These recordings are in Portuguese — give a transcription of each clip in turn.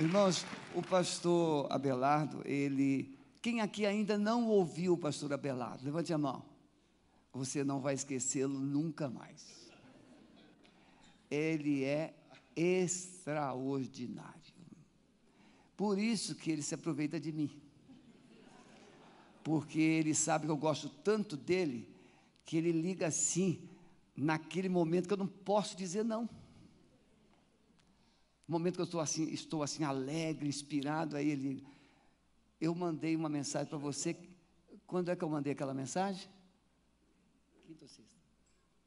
Irmãos, o pastor Abelardo, ele. Quem aqui ainda não ouviu o pastor Abelardo? Levante a mão. Você não vai esquecê-lo nunca mais. Ele é extraordinário. Por isso que ele se aproveita de mim. Porque ele sabe que eu gosto tanto dele, que ele liga assim, naquele momento que eu não posso dizer não. Momento que eu estou assim, estou assim alegre, inspirado, aí ele eu mandei uma mensagem para você. Quando é que eu mandei aquela mensagem? Quinta ou sexta?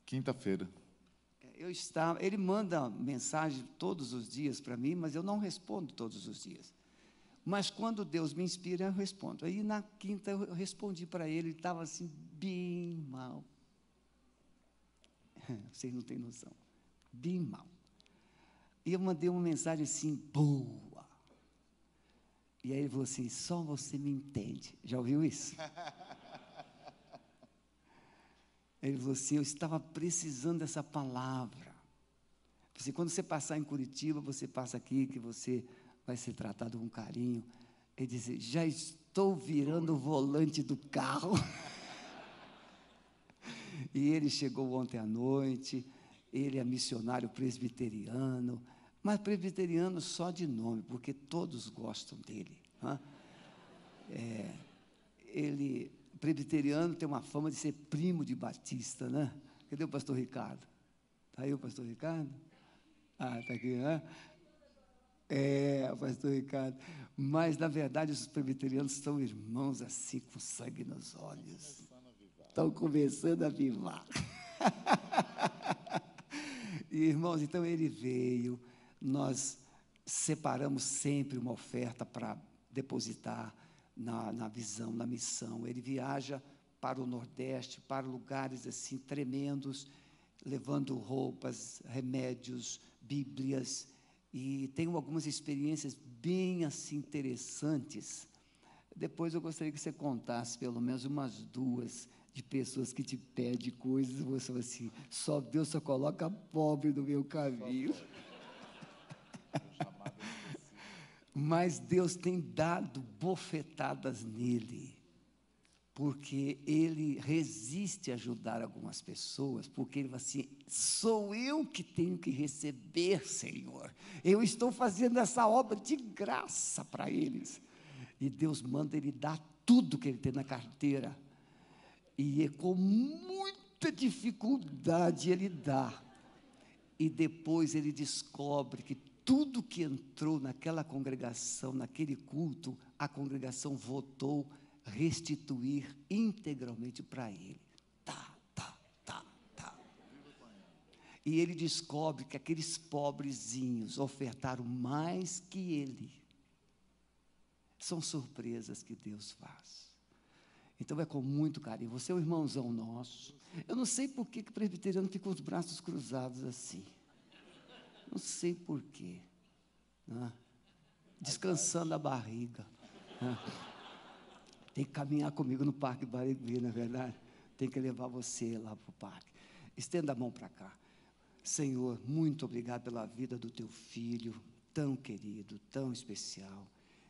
Quinta-feira. É, eu estava, ele manda mensagem todos os dias para mim, mas eu não respondo todos os dias. Mas quando Deus me inspira, eu respondo. Aí na quinta eu respondi para ele, ele estava assim, bem mal. Vocês não têm noção. Bem mal. E eu mandei uma mensagem assim, boa. E aí ele falou assim: só você me entende. Já ouviu isso? Ele falou assim: eu estava precisando dessa palavra. Assim, quando você passar em Curitiba, você passa aqui, que você vai ser tratado com carinho. Ele disse: já estou virando o volante do carro. e ele chegou ontem à noite. Ele é missionário presbiteriano mas presbiteriano só de nome, porque todos gostam dele. É, ele, presbiteriano tem uma fama de ser primo de Batista, né? Cadê o pastor Ricardo? Está aí o pastor Ricardo? Ah, está aqui, né? É, o pastor Ricardo. Mas, na verdade, os presbiterianos são irmãos assim, com sangue nos olhos. Estão começando a vivar. e, irmãos, então ele veio nós separamos sempre uma oferta para depositar na, na visão, na missão. Ele viaja para o Nordeste, para lugares assim tremendos, levando roupas, remédios, Bíblias, e tenho algumas experiências bem assim interessantes. Depois eu gostaria que você contasse pelo menos umas duas de pessoas que te pedem coisas, você fala assim, só Deus só coloca pobre no meu caminho. Mas Deus tem dado bofetadas nele, porque ele resiste a ajudar algumas pessoas, porque ele fala assim: sou eu que tenho que receber, Senhor. Eu estou fazendo essa obra de graça para eles. E Deus manda ele dar tudo que ele tem na carteira. E é com muita dificuldade ele dá. E depois ele descobre que tudo que entrou naquela congregação, naquele culto, a congregação votou restituir integralmente para ele. Tá, tá, tá, tá. E ele descobre que aqueles pobrezinhos ofertaram mais que ele. São surpresas que Deus faz. Então é com muito carinho. Você é o irmãozão nosso. Eu não sei por que o presbiteriano fica com os braços cruzados assim. Não sei porquê. Né? Descansando a barriga. Né? Tem que caminhar comigo no Parque Barigui, na é verdade. Tem que levar você lá para o parque. Estenda a mão para cá. Senhor, muito obrigado pela vida do teu filho, tão querido, tão especial.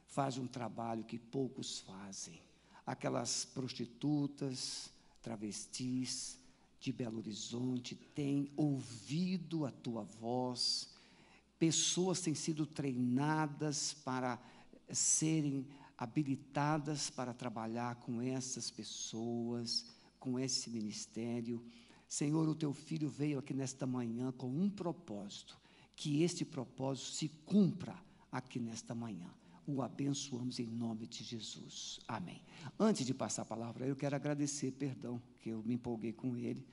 Faz um trabalho que poucos fazem. Aquelas prostitutas, travestis, de Belo Horizonte têm ouvido a tua voz, pessoas têm sido treinadas para serem habilitadas para trabalhar com essas pessoas, com esse ministério. Senhor, o teu filho veio aqui nesta manhã com um propósito, que este propósito se cumpra aqui nesta manhã o abençoamos em nome de Jesus. Amém. Antes de passar a palavra, eu quero agradecer, perdão, que eu me empolguei com ele.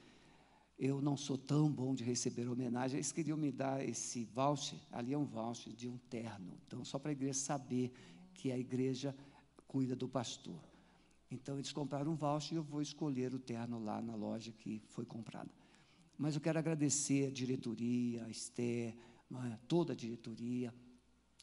Eu não sou tão bom de receber homenagem. Eles queriam me dar esse voucher, ali é um voucher de um terno. Então, só para a igreja saber que a igreja cuida do pastor. Então, eles compraram um voucher e eu vou escolher o terno lá na loja que foi comprada. Mas eu quero agradecer a diretoria, a Esther, é? toda a diretoria,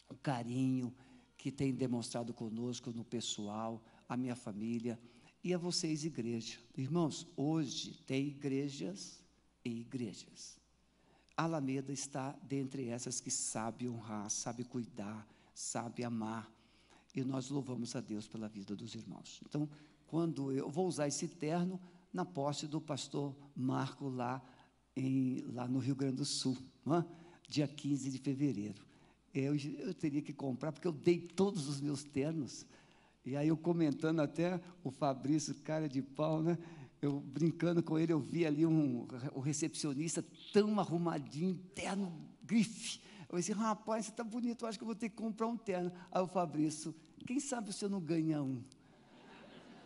o carinho, que tem demonstrado conosco no pessoal, a minha família e a vocês, igreja. Irmãos, hoje tem igrejas e igrejas. A Alameda está dentre essas que sabe honrar, sabe cuidar, sabe amar. E nós louvamos a Deus pela vida dos irmãos. Então, quando eu vou usar esse terno na posse do pastor Marco lá, em, lá no Rio Grande do Sul, é? dia 15 de fevereiro. Eu, eu teria que comprar, porque eu dei todos os meus ternos. E aí eu comentando até o Fabrício, cara de pau, né? Eu brincando com ele, eu vi ali um, o recepcionista tão arrumadinho, terno, grife. Eu disse, rapaz, você está bonito, eu acho que eu vou ter que comprar um terno. Aí o Fabrício, quem sabe você não ganha um?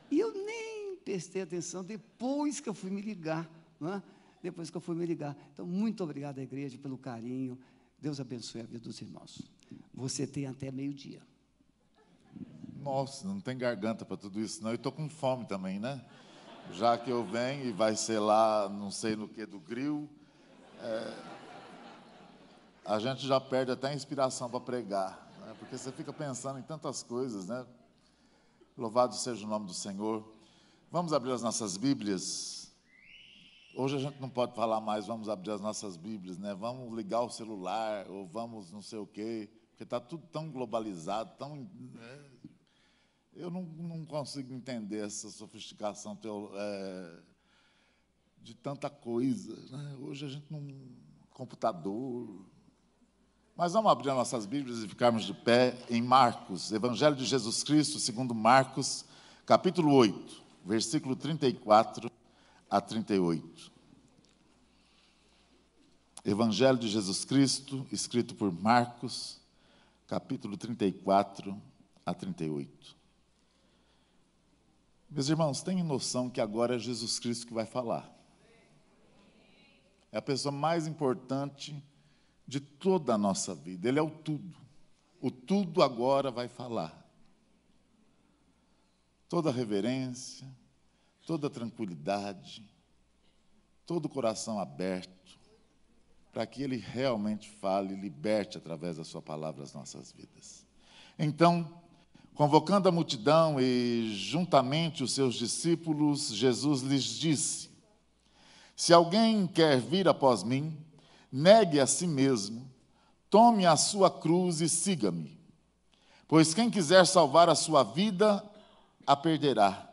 E eu nem prestei atenção depois que eu fui me ligar. Não é? Depois que eu fui me ligar. Então, muito obrigado à igreja pelo carinho. Deus abençoe a vida dos irmãos. Você tem até meio-dia. Nossa, não tem garganta para tudo isso, não. Eu estou com fome também, né? Já que eu venho e vai ser lá, não sei no que, do grill. É, a gente já perde até a inspiração para pregar, né? porque você fica pensando em tantas coisas, né? Louvado seja o nome do Senhor. Vamos abrir as nossas Bíblias. Hoje a gente não pode falar mais, vamos abrir as nossas Bíblias, né? Vamos ligar o celular, ou vamos não sei o quê, porque está tudo tão globalizado, tão. Né? Eu não, não, consigo entender essa sofisticação é, de tanta coisa. Né? Hoje a gente não. computador. Mas vamos abrir nossas Bíblias e ficarmos de pé em Marcos, Evangelho de Jesus Cristo, segundo Marcos, capítulo 8, versículo 34 a 38. Evangelho de Jesus Cristo, escrito por Marcos, capítulo 34 a 38. Meus irmãos, tenham noção que agora é Jesus Cristo que vai falar. É a pessoa mais importante de toda a nossa vida. Ele é o tudo. O tudo agora vai falar. Toda reverência, toda tranquilidade, todo coração aberto, para que Ele realmente fale e liberte através da Sua palavra as nossas vidas. Então, Convocando a multidão e juntamente os seus discípulos, Jesus lhes disse: Se alguém quer vir após mim, negue a si mesmo, tome a sua cruz e siga-me. Pois quem quiser salvar a sua vida, a perderá.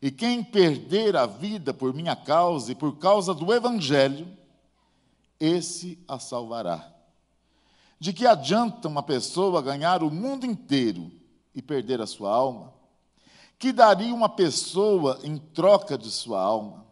E quem perder a vida por minha causa e por causa do Evangelho, esse a salvará. De que adianta uma pessoa ganhar o mundo inteiro? E perder a sua alma? Que daria uma pessoa em troca de sua alma?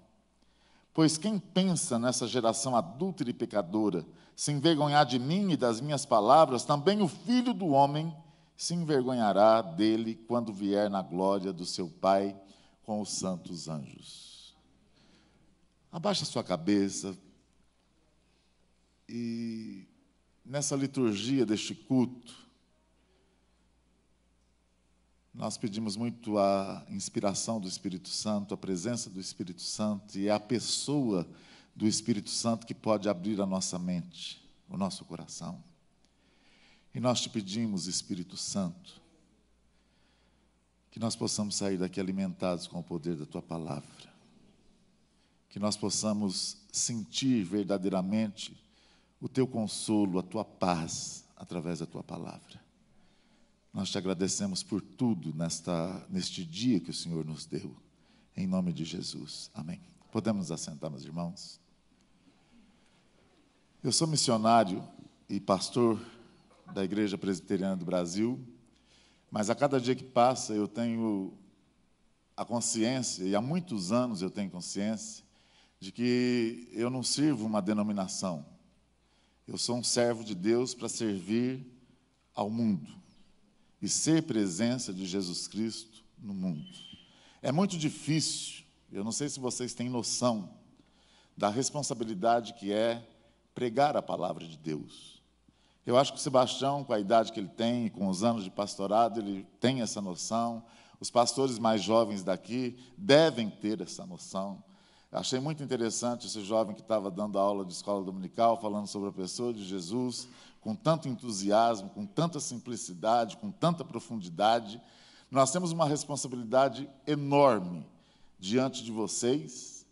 Pois quem pensa nessa geração adúltera e pecadora se envergonhar de mim e das minhas palavras, também o filho do homem se envergonhará dele quando vier na glória do seu Pai com os santos anjos. Abaixa sua cabeça e nessa liturgia deste culto, nós pedimos muito a inspiração do Espírito Santo, a presença do Espírito Santo, e a pessoa do Espírito Santo que pode abrir a nossa mente, o nosso coração. E nós te pedimos, Espírito Santo, que nós possamos sair daqui alimentados com o poder da tua palavra, que nós possamos sentir verdadeiramente o teu consolo, a tua paz através da tua palavra. Nós te agradecemos por tudo nesta, neste dia que o Senhor nos deu. Em nome de Jesus. Amém. Podemos nos assentar, meus irmãos? Eu sou missionário e pastor da Igreja Presbiteriana do Brasil, mas a cada dia que passa eu tenho a consciência, e há muitos anos eu tenho consciência, de que eu não sirvo uma denominação. Eu sou um servo de Deus para servir ao mundo e ser presença de Jesus Cristo no mundo. É muito difícil, eu não sei se vocês têm noção da responsabilidade que é pregar a palavra de Deus. Eu acho que o Sebastião, com a idade que ele tem, com os anos de pastorado, ele tem essa noção. Os pastores mais jovens daqui devem ter essa noção. Achei muito interessante esse jovem que estava dando aula de escola dominical, falando sobre a pessoa de Jesus, com tanto entusiasmo, com tanta simplicidade, com tanta profundidade. Nós temos uma responsabilidade enorme diante de vocês,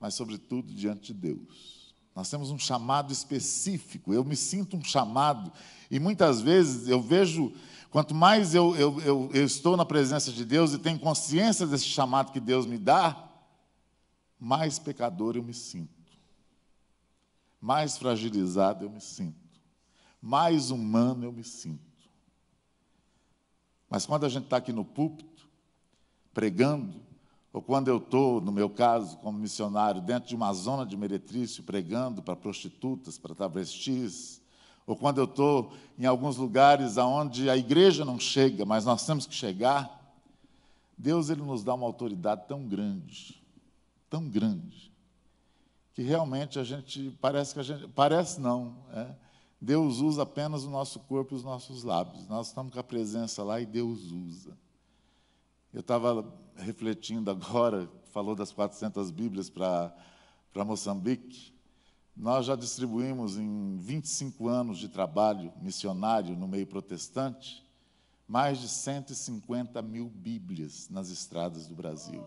mas, sobretudo, diante de Deus. Nós temos um chamado específico, eu me sinto um chamado, e muitas vezes eu vejo Quanto mais eu, eu, eu, eu estou na presença de Deus e tenho consciência desse chamado que Deus me dá, mais pecador eu me sinto, mais fragilizado eu me sinto, mais humano eu me sinto. Mas quando a gente está aqui no púlpito, pregando, ou quando eu estou, no meu caso, como missionário, dentro de uma zona de meretrício, pregando para prostitutas, para travestis, ou quando eu estou em alguns lugares onde a igreja não chega, mas nós temos que chegar, Deus ele nos dá uma autoridade tão grande, tão grande, que realmente a gente parece que a gente parece não, é, Deus usa apenas o nosso corpo e os nossos lábios. Nós estamos com a presença lá e Deus usa. Eu estava refletindo agora, falou das 400 Bíblias para Moçambique. Nós já distribuímos em 25 anos de trabalho missionário no meio protestante mais de 150 mil Bíblias nas estradas do Brasil.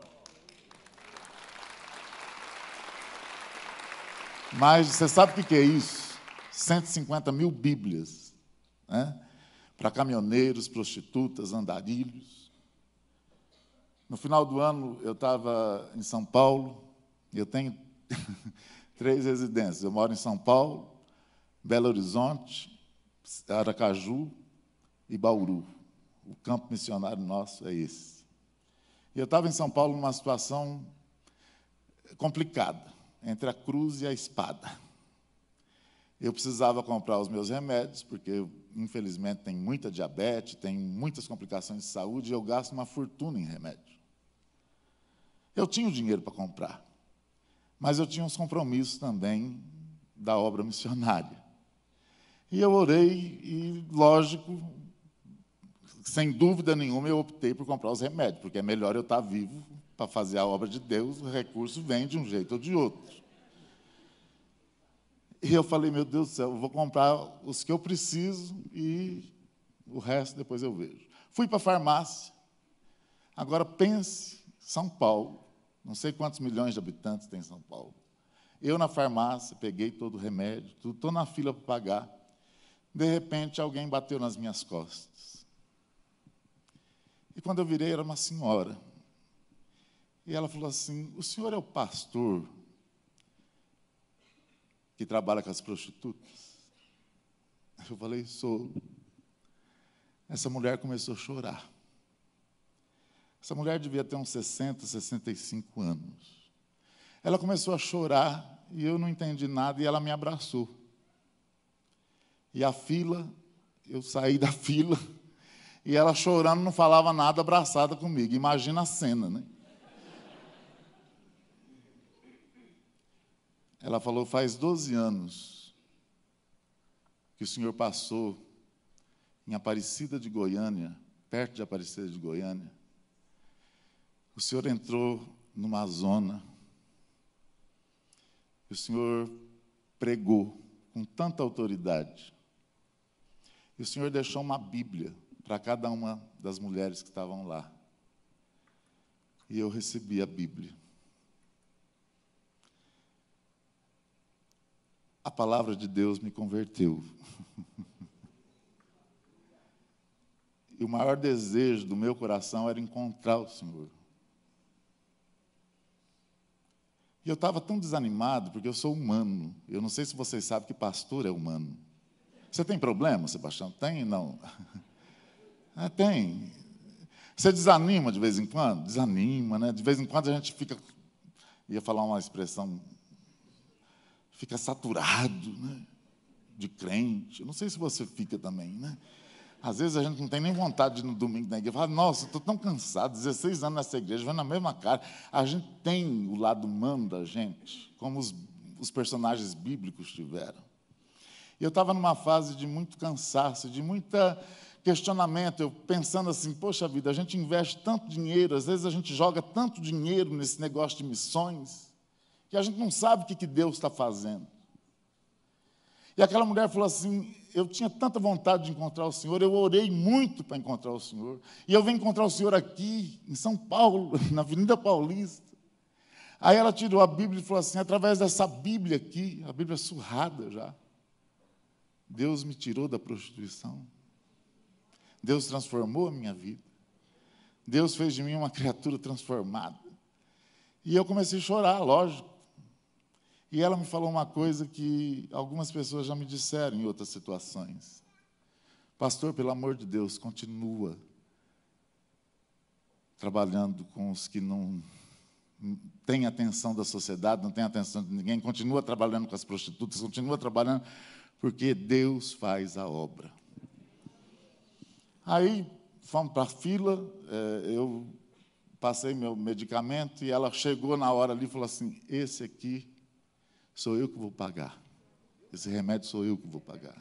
Mas você sabe o que é isso? 150 mil Bíblias né? para caminhoneiros, prostitutas, andarilhos. No final do ano, eu estava em São Paulo, eu tenho três residências. Eu moro em São Paulo, Belo Horizonte, Aracaju e Bauru. O campo missionário nosso é esse. E eu estava em São Paulo numa situação complicada, entre a cruz e a espada. Eu precisava comprar os meus remédios, porque infelizmente tenho muita diabetes, tenho muitas complicações de saúde e eu gasto uma fortuna em remédio. Eu tinha o dinheiro para comprar, mas eu tinha uns compromissos também da obra missionária. E eu orei e, lógico, sem dúvida nenhuma, eu optei por comprar os remédios, porque é melhor eu estar vivo para fazer a obra de Deus, o recurso vem de um jeito ou de outro. E eu falei, meu Deus do céu, vou comprar os que eu preciso e o resto depois eu vejo. Fui para a farmácia. Agora pense, São Paulo, não sei quantos milhões de habitantes tem São Paulo. Eu na farmácia, peguei todo o remédio, estou na fila para pagar. De repente, alguém bateu nas minhas costas. E quando eu virei, era uma senhora. E ela falou assim: O senhor é o pastor que trabalha com as prostitutas? Eu falei: Sou. Essa mulher começou a chorar. Essa mulher devia ter uns 60, 65 anos. Ela começou a chorar e eu não entendi nada e ela me abraçou. E a fila, eu saí da fila e ela chorando, não falava nada, abraçada comigo. Imagina a cena, né? Ela falou: faz 12 anos que o senhor passou em Aparecida de Goiânia, perto de Aparecida de Goiânia, o Senhor entrou numa zona, o Senhor pregou com tanta autoridade, e o Senhor deixou uma Bíblia para cada uma das mulheres que estavam lá. E eu recebi a Bíblia. A palavra de Deus me converteu. e o maior desejo do meu coração era encontrar o Senhor. E eu estava tão desanimado, porque eu sou humano. Eu não sei se vocês sabem que pastor é humano. Você tem problema, Sebastião? Tem? Não. É, tem. Você desanima de vez em quando? Desanima, né? De vez em quando a gente fica. Ia falar uma expressão. Fica saturado, né? De crente. Eu não sei se você fica também, né? Às vezes a gente não tem nem vontade de no domingo na igreja. Fala, nossa, estou tão cansado, 16 anos nessa igreja, vendo a mesma cara. A gente tem o lado humano da gente, como os, os personagens bíblicos tiveram. E eu estava numa fase de muito cansaço, de muita questionamento, eu pensando assim, poxa vida, a gente investe tanto dinheiro, às vezes a gente joga tanto dinheiro nesse negócio de missões, que a gente não sabe o que, que Deus está fazendo. E aquela mulher falou assim: eu tinha tanta vontade de encontrar o Senhor, eu orei muito para encontrar o Senhor. E eu venho encontrar o Senhor aqui, em São Paulo, na Avenida Paulista. Aí ela tirou a Bíblia e falou assim: através dessa Bíblia aqui, a Bíblia surrada já, Deus me tirou da prostituição. Deus transformou a minha vida. Deus fez de mim uma criatura transformada. E eu comecei a chorar, lógico. E ela me falou uma coisa que algumas pessoas já me disseram em outras situações. Pastor, pelo amor de Deus, continua trabalhando com os que não têm atenção da sociedade, não têm atenção de ninguém, continua trabalhando com as prostitutas, continua trabalhando, porque Deus faz a obra. Aí fomos para a fila, é, eu passei meu medicamento e ela chegou na hora ali e falou assim: Esse aqui sou eu que vou pagar. Esse remédio sou eu que vou pagar.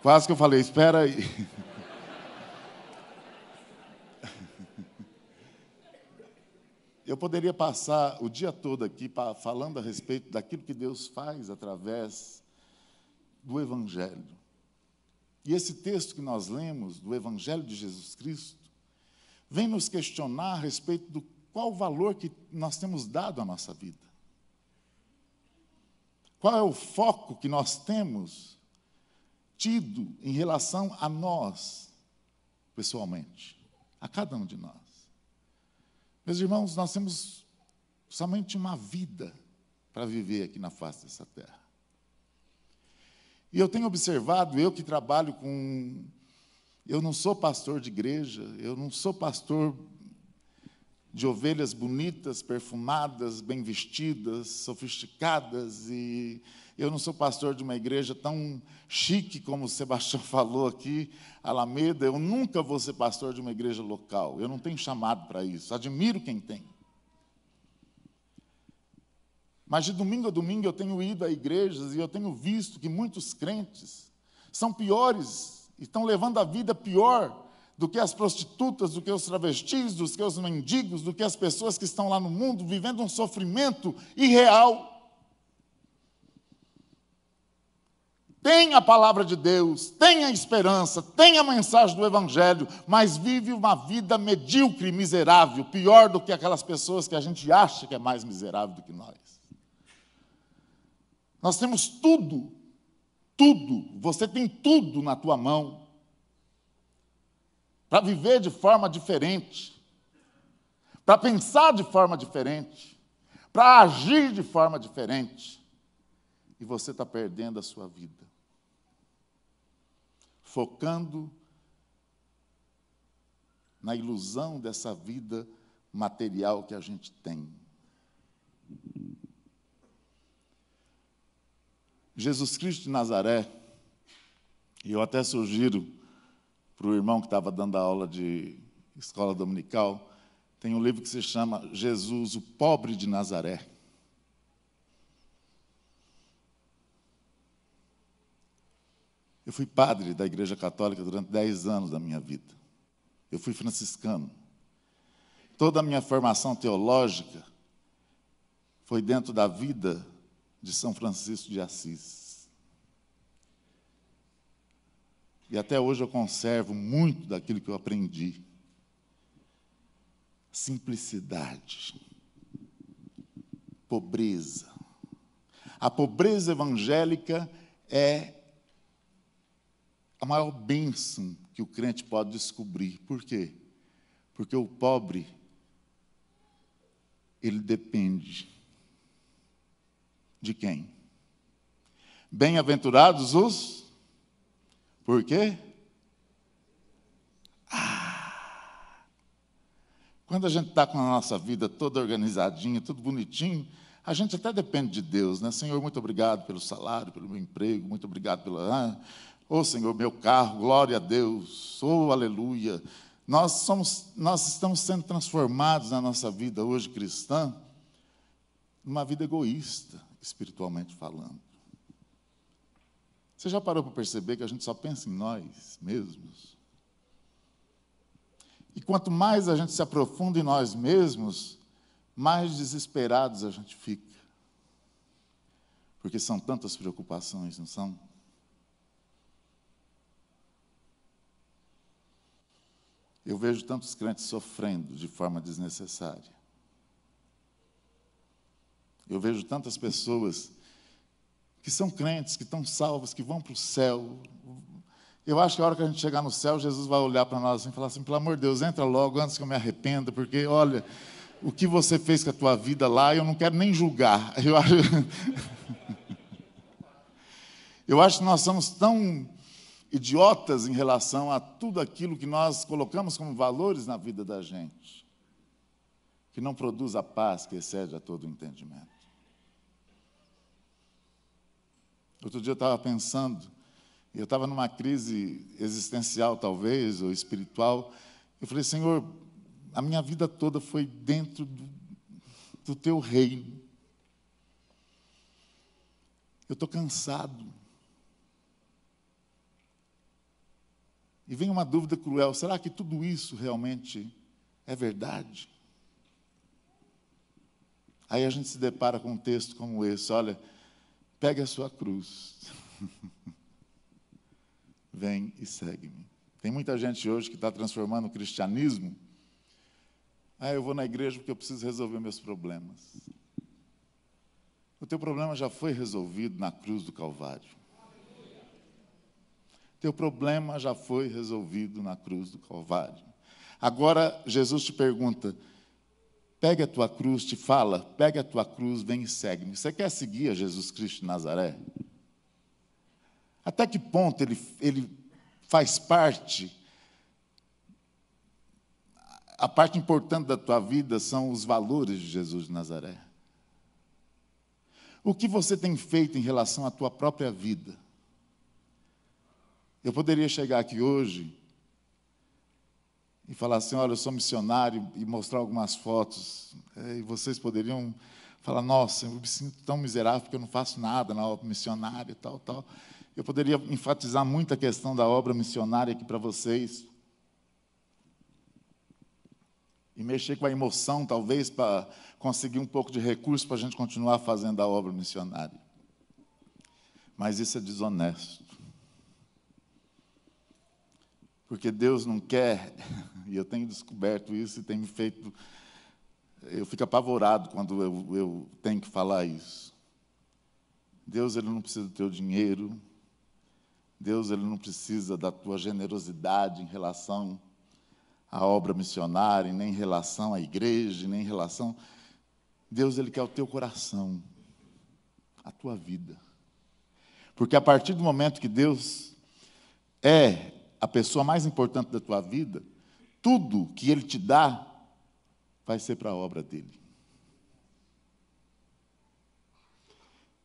Quase que eu falei: Espera aí. Eu poderia passar o dia todo aqui falando a respeito daquilo que Deus faz através do Evangelho. E esse texto que nós lemos, do Evangelho de Jesus Cristo, vem nos questionar a respeito do qual valor que nós temos dado à nossa vida. Qual é o foco que nós temos tido em relação a nós, pessoalmente, a cada um de nós. Meus irmãos, nós temos somente uma vida para viver aqui na face dessa terra. E eu tenho observado, eu que trabalho com. Eu não sou pastor de igreja, eu não sou pastor de ovelhas bonitas, perfumadas, bem vestidas, sofisticadas, e eu não sou pastor de uma igreja tão chique como o Sebastião falou aqui, Alameda, eu nunca vou ser pastor de uma igreja local. Eu não tenho chamado para isso. Admiro quem tem. Mas de domingo a domingo eu tenho ido a igrejas e eu tenho visto que muitos crentes são piores, estão levando a vida pior do que as prostitutas, do que os travestis, do que os mendigos, do que as pessoas que estão lá no mundo vivendo um sofrimento irreal. tem a palavra de Deus, tem a esperança, tem a mensagem do Evangelho, mas vive uma vida medíocre, miserável, pior do que aquelas pessoas que a gente acha que é mais miserável do que nós. Nós temos tudo, tudo, você tem tudo na tua mão para viver de forma diferente, para pensar de forma diferente, para agir de forma diferente, e você está perdendo a sua vida. Focando na ilusão dessa vida material que a gente tem. Jesus Cristo de Nazaré, e eu até sugiro para o irmão que estava dando a aula de escola dominical, tem um livro que se chama Jesus, o Pobre de Nazaré. Eu fui padre da Igreja Católica durante dez anos da minha vida. Eu fui franciscano. Toda a minha formação teológica foi dentro da vida de São Francisco de Assis. E até hoje eu conservo muito daquilo que eu aprendi. Simplicidade, pobreza. A pobreza evangélica é a maior bênção que o crente pode descobrir. Por quê? Porque o pobre, ele depende de quem? Bem-aventurados os. Por quê? Ah! Quando a gente está com a nossa vida toda organizadinha, tudo bonitinho, a gente até depende de Deus, né? Senhor, muito obrigado pelo salário, pelo meu emprego, muito obrigado pela. Ah, Oh Senhor, meu carro, glória a Deus, oh aleluia. Nós, somos, nós estamos sendo transformados na nossa vida hoje cristã, numa vida egoísta, espiritualmente falando. Você já parou para perceber que a gente só pensa em nós mesmos? E quanto mais a gente se aprofunda em nós mesmos, mais desesperados a gente fica. Porque são tantas preocupações, não são? Eu vejo tantos crentes sofrendo de forma desnecessária. Eu vejo tantas pessoas que são crentes, que estão salvas, que vão para o céu, Eu acho que a hora que a gente chegar no céu, Jesus vai olhar para nós assim, e falar assim: pelo amor de Deus, entra logo antes que eu me arrependa, porque olha, o que você fez com a tua vida lá, eu não quero nem julgar. Eu acho, eu acho que nós somos tão idiotas em relação a tudo aquilo que nós colocamos como valores na vida da gente, que não produz a paz que excede a todo entendimento. Outro dia eu estava pensando, eu estava numa crise existencial, talvez, ou espiritual. Eu falei, Senhor, a minha vida toda foi dentro do, do teu reino. Eu estou cansado. E vem uma dúvida cruel: será que tudo isso realmente é verdade? Aí a gente se depara com um texto como esse: olha, pegue a sua cruz, vem e segue-me. Tem muita gente hoje que está transformando o cristianismo. Ah, eu vou na igreja porque eu preciso resolver meus problemas. O teu problema já foi resolvido na cruz do Calvário. Teu problema já foi resolvido na cruz do Calvário. Agora Jesus te pergunta: Pega a tua cruz, te fala, pega a tua cruz, vem e segue-me. Você quer seguir a Jesus Cristo de Nazaré? Até que ponto ele, ele faz parte, a parte importante da tua vida são os valores de Jesus de Nazaré? O que você tem feito em relação à tua própria vida? Eu poderia chegar aqui hoje e falar assim: olha, eu sou missionário, e mostrar algumas fotos, é, e vocês poderiam falar: nossa, eu me sinto tão miserável porque eu não faço nada na obra missionária e tal, tal. Eu poderia enfatizar muito a questão da obra missionária aqui para vocês. E mexer com a emoção, talvez, para conseguir um pouco de recurso para a gente continuar fazendo a obra missionária. Mas isso é desonesto. Porque Deus não quer, e eu tenho descoberto isso e tem me feito. Eu fico apavorado quando eu, eu tenho que falar isso. Deus ele não precisa do teu dinheiro, Deus ele não precisa da tua generosidade em relação à obra missionária, nem em relação à igreja, nem em relação. Deus ele quer o teu coração, a tua vida. Porque a partir do momento que Deus é a pessoa mais importante da tua vida, tudo que Ele te dá vai ser para a obra dele.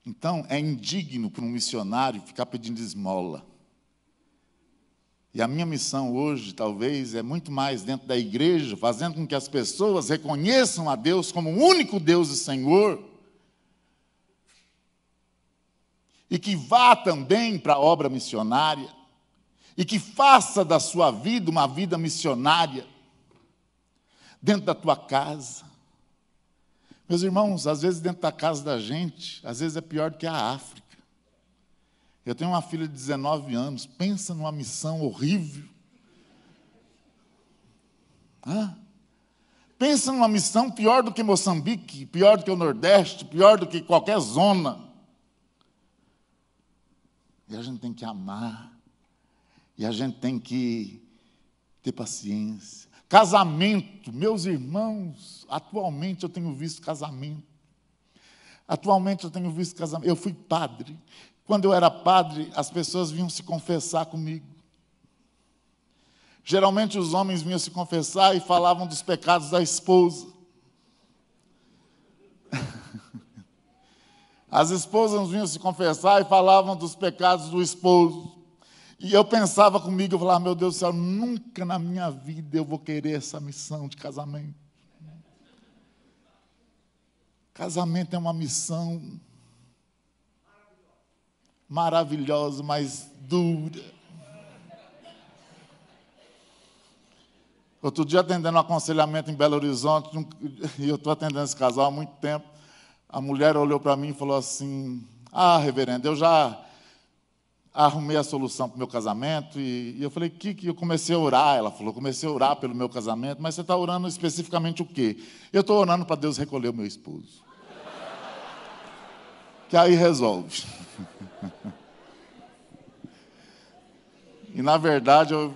Então, é indigno para um missionário ficar pedindo esmola. E a minha missão hoje, talvez, é muito mais dentro da igreja, fazendo com que as pessoas reconheçam a Deus como o único Deus e Senhor. E que vá também para a obra missionária e que faça da sua vida uma vida missionária dentro da tua casa. Meus irmãos, às vezes dentro da casa da gente, às vezes é pior do que a África. Eu tenho uma filha de 19 anos, pensa numa missão horrível. Ah, pensa numa missão pior do que Moçambique, pior do que o Nordeste, pior do que qualquer zona. E a gente tem que amar e a gente tem que ter paciência. Casamento, meus irmãos, atualmente eu tenho visto casamento. Atualmente eu tenho visto casamento. Eu fui padre. Quando eu era padre, as pessoas vinham se confessar comigo. Geralmente os homens vinham se confessar e falavam dos pecados da esposa. As esposas vinham se confessar e falavam dos pecados do esposo. E eu pensava comigo, eu falava, meu Deus do céu, nunca na minha vida eu vou querer essa missão de casamento. Casamento é uma missão maravilhosa, mas dura. Outro dia, atendendo um aconselhamento em Belo Horizonte, e eu estou atendendo esse casal há muito tempo, a mulher olhou para mim e falou assim: Ah, reverendo, eu já arrumei a solução para o meu casamento e, e eu falei, que eu comecei a orar. Ela falou, comecei a orar pelo meu casamento, mas você está orando especificamente o quê? Eu estou orando para Deus recolher o meu esposo. que aí resolve. E na verdade eu,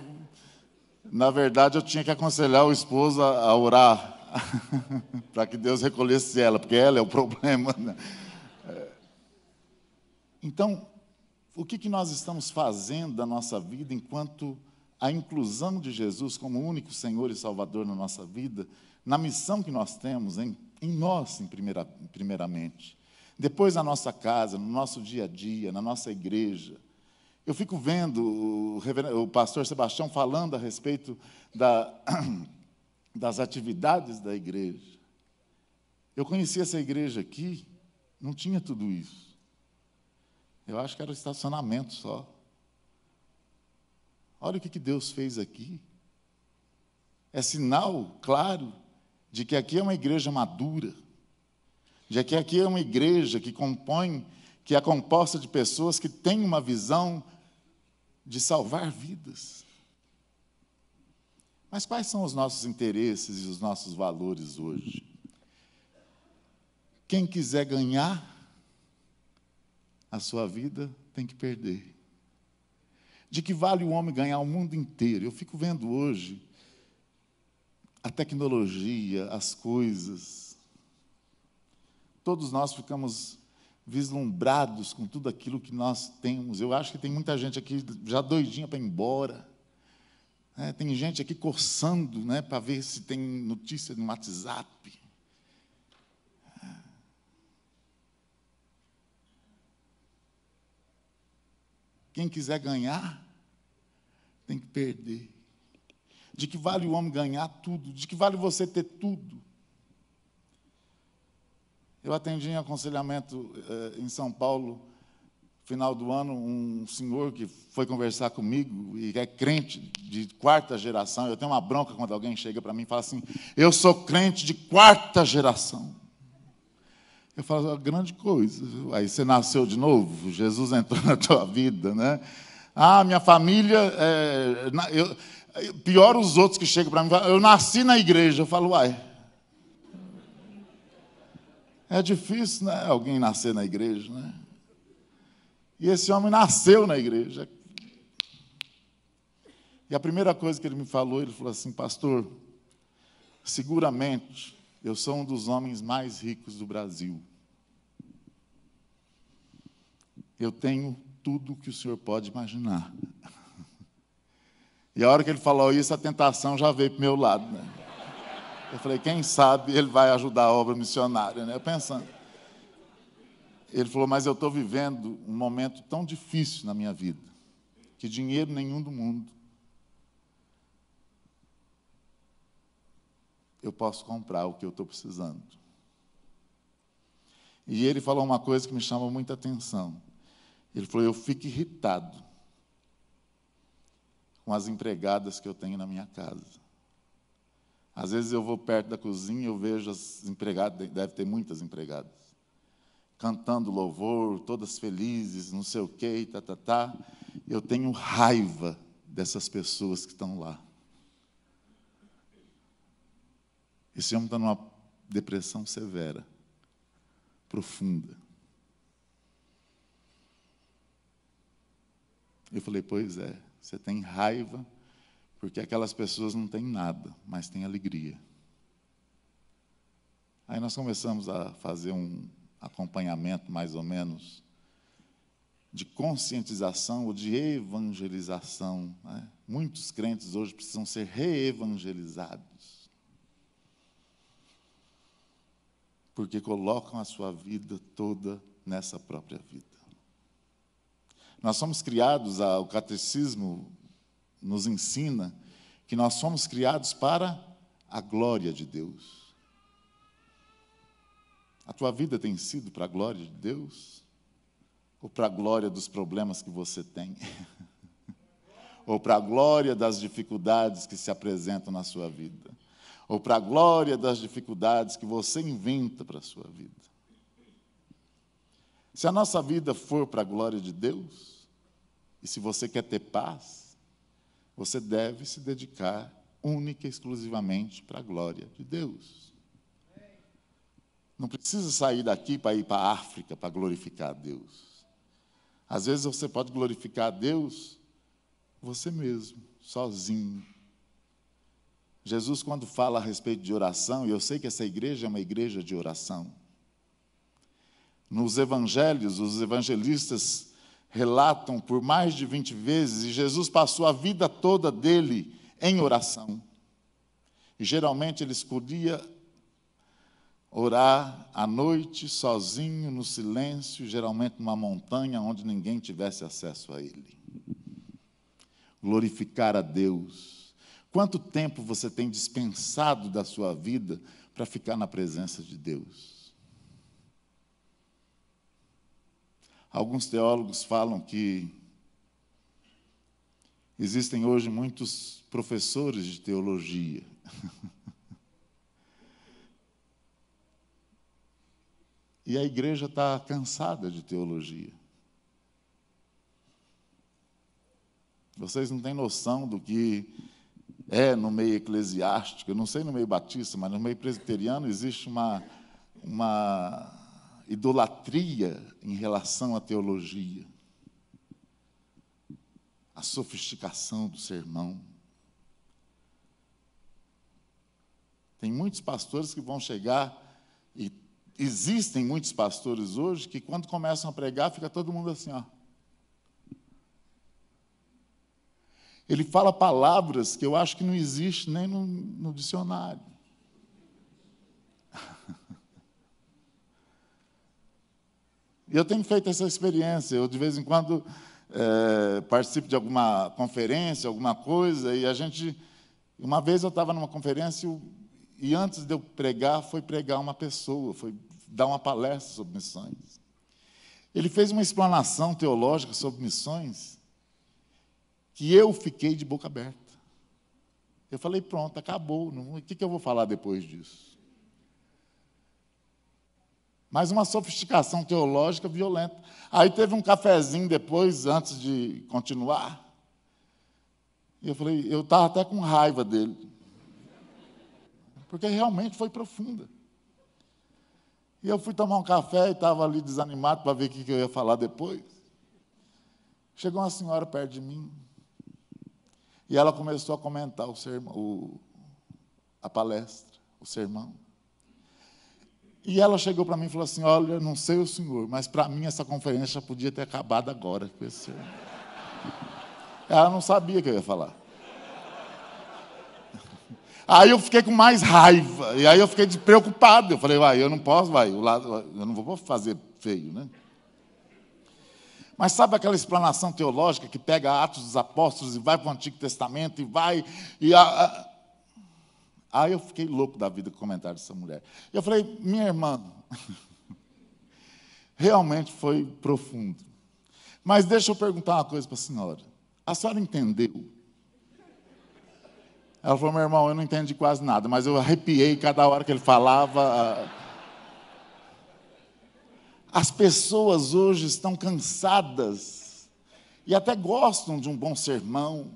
na verdade eu tinha que aconselhar o esposo a, a orar para que Deus recolhesse ela, porque ela é o problema. Né? É. Então, o que, que nós estamos fazendo da nossa vida enquanto a inclusão de Jesus como único Senhor e Salvador na nossa vida, na missão que nós temos em, em nós, em primeira, primeiramente. Depois na nossa casa, no nosso dia a dia, na nossa igreja. Eu fico vendo o, o pastor Sebastião falando a respeito da, das atividades da igreja. Eu conheci essa igreja aqui, não tinha tudo isso. Eu acho que era o estacionamento só. Olha o que Deus fez aqui. É sinal claro de que aqui é uma igreja madura, de que aqui é uma igreja que compõe, que é composta de pessoas que têm uma visão de salvar vidas. Mas quais são os nossos interesses e os nossos valores hoje? Quem quiser ganhar a sua vida tem que perder. De que vale o homem ganhar o mundo inteiro? Eu fico vendo hoje a tecnologia, as coisas. Todos nós ficamos vislumbrados com tudo aquilo que nós temos. Eu acho que tem muita gente aqui já doidinha para ir embora. É, tem gente aqui coçando né, para ver se tem notícia no WhatsApp. Quem quiser ganhar, tem que perder. De que vale o homem ganhar tudo? De que vale você ter tudo? Eu atendi em aconselhamento eh, em São Paulo final do ano, um senhor que foi conversar comigo e é crente de quarta geração. Eu tenho uma bronca quando alguém chega para mim e fala assim: Eu sou crente de quarta geração. Eu falo, ah, grande coisa. Aí você nasceu de novo, Jesus entrou na tua vida, né? Ah, minha família. É, eu, pior os outros que chegam para mim, eu nasci na igreja. Eu falo, uai. É difícil, né? Alguém nascer na igreja, né? E esse homem nasceu na igreja. E a primeira coisa que ele me falou, ele falou assim: Pastor, seguramente eu sou um dos homens mais ricos do Brasil. Eu tenho tudo que o senhor pode imaginar. E a hora que ele falou isso, a tentação já veio para o meu lado. Né? Eu falei, quem sabe ele vai ajudar a obra missionária, né? Pensando. Ele falou: Mas eu estou vivendo um momento tão difícil na minha vida, que dinheiro nenhum do mundo eu posso comprar o que eu estou precisando. E ele falou uma coisa que me chama muita atenção. Ele falou: Eu fico irritado com as empregadas que eu tenho na minha casa. Às vezes eu vou perto da cozinha, eu vejo as empregadas, deve ter muitas empregadas cantando louvor, todas felizes, não sei o quê, e tá, tá, tá. Eu tenho raiva dessas pessoas que estão lá. Esse homem está numa depressão severa, profunda. Eu falei, pois é, você tem raiva porque aquelas pessoas não têm nada, mas têm alegria. Aí nós começamos a fazer um, acompanhamento mais ou menos de conscientização ou de evangelização. Né? Muitos crentes hoje precisam ser reevangelizados. Porque colocam a sua vida toda nessa própria vida. Nós somos criados, o catecismo nos ensina que nós somos criados para a glória de Deus. A tua vida tem sido para a glória de Deus? Ou para a glória dos problemas que você tem? Ou para a glória das dificuldades que se apresentam na sua vida? Ou para a glória das dificuldades que você inventa para a sua vida? Se a nossa vida for para a glória de Deus, e se você quer ter paz, você deve se dedicar única e exclusivamente para a glória de Deus. Não precisa sair daqui para ir para a África para glorificar a Deus. Às vezes você pode glorificar a Deus Você mesmo, sozinho. Jesus, quando fala a respeito de oração, e eu sei que essa igreja é uma igreja de oração. Nos evangelhos, os evangelistas relatam por mais de 20 vezes, e Jesus passou a vida toda dele em oração. E geralmente ele escolhia orar à noite, sozinho, no silêncio, geralmente numa montanha onde ninguém tivesse acesso a ele. Glorificar a Deus. Quanto tempo você tem dispensado da sua vida para ficar na presença de Deus? Alguns teólogos falam que existem hoje muitos professores de teologia. E a igreja está cansada de teologia. Vocês não têm noção do que é no meio eclesiástico, eu não sei no meio batista, mas no meio presbiteriano existe uma, uma idolatria em relação à teologia. A sofisticação do sermão. Tem muitos pastores que vão chegar e existem muitos pastores hoje que, quando começam a pregar, fica todo mundo assim, ó. Ele fala palavras que eu acho que não existe nem no, no dicionário. E eu tenho feito essa experiência. Eu, de vez em quando, é, participo de alguma conferência, alguma coisa, e a gente. Uma vez eu estava numa conferência e antes de eu pregar, foi pregar uma pessoa, foi dar uma palestra sobre missões. Ele fez uma explanação teológica sobre missões que eu fiquei de boca aberta. Eu falei, pronto, acabou. o que, que eu vou falar depois disso? Mas uma sofisticação teológica violenta. Aí teve um cafezinho depois, antes de continuar. E eu falei, eu estava até com raiva dele. Porque realmente foi profunda. E eu fui tomar um café e estava ali desanimado para ver o que eu ia falar depois. Chegou uma senhora perto de mim e ela começou a comentar o sermão, o, a palestra, o sermão. E ela chegou para mim e falou assim: Olha, não sei o senhor, mas para mim essa conferência podia ter acabado agora com esse sermão. Ela não sabia o que eu ia falar. Aí eu fiquei com mais raiva, e aí eu fiquei preocupado. Eu falei, vai, eu não posso, vai, eu não vou fazer feio, né? Mas sabe aquela explanação teológica que pega Atos dos Apóstolos e vai para o Antigo Testamento e vai. E a. Aí eu fiquei louco da vida com o comentário dessa mulher. Eu falei, minha irmã, realmente foi profundo. Mas deixa eu perguntar uma coisa para a senhora. A senhora entendeu ela falou, meu irmão, eu não entendi quase nada, mas eu arrepiei cada hora que ele falava. As pessoas hoje estão cansadas e até gostam de um bom sermão.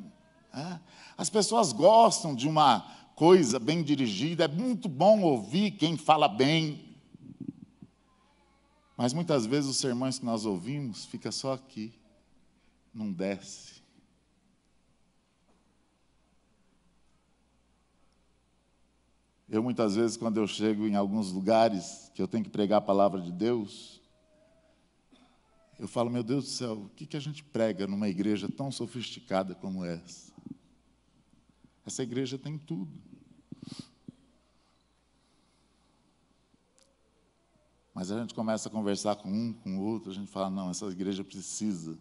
Né? As pessoas gostam de uma coisa bem dirigida. É muito bom ouvir quem fala bem. Mas muitas vezes os sermões que nós ouvimos fica só aqui, não desce. Eu, muitas vezes, quando eu chego em alguns lugares que eu tenho que pregar a palavra de Deus, eu falo, meu Deus do céu, o que, que a gente prega numa igreja tão sofisticada como essa? Essa igreja tem tudo. Mas a gente começa a conversar com um, com o outro, a gente fala, não, essa igreja precisa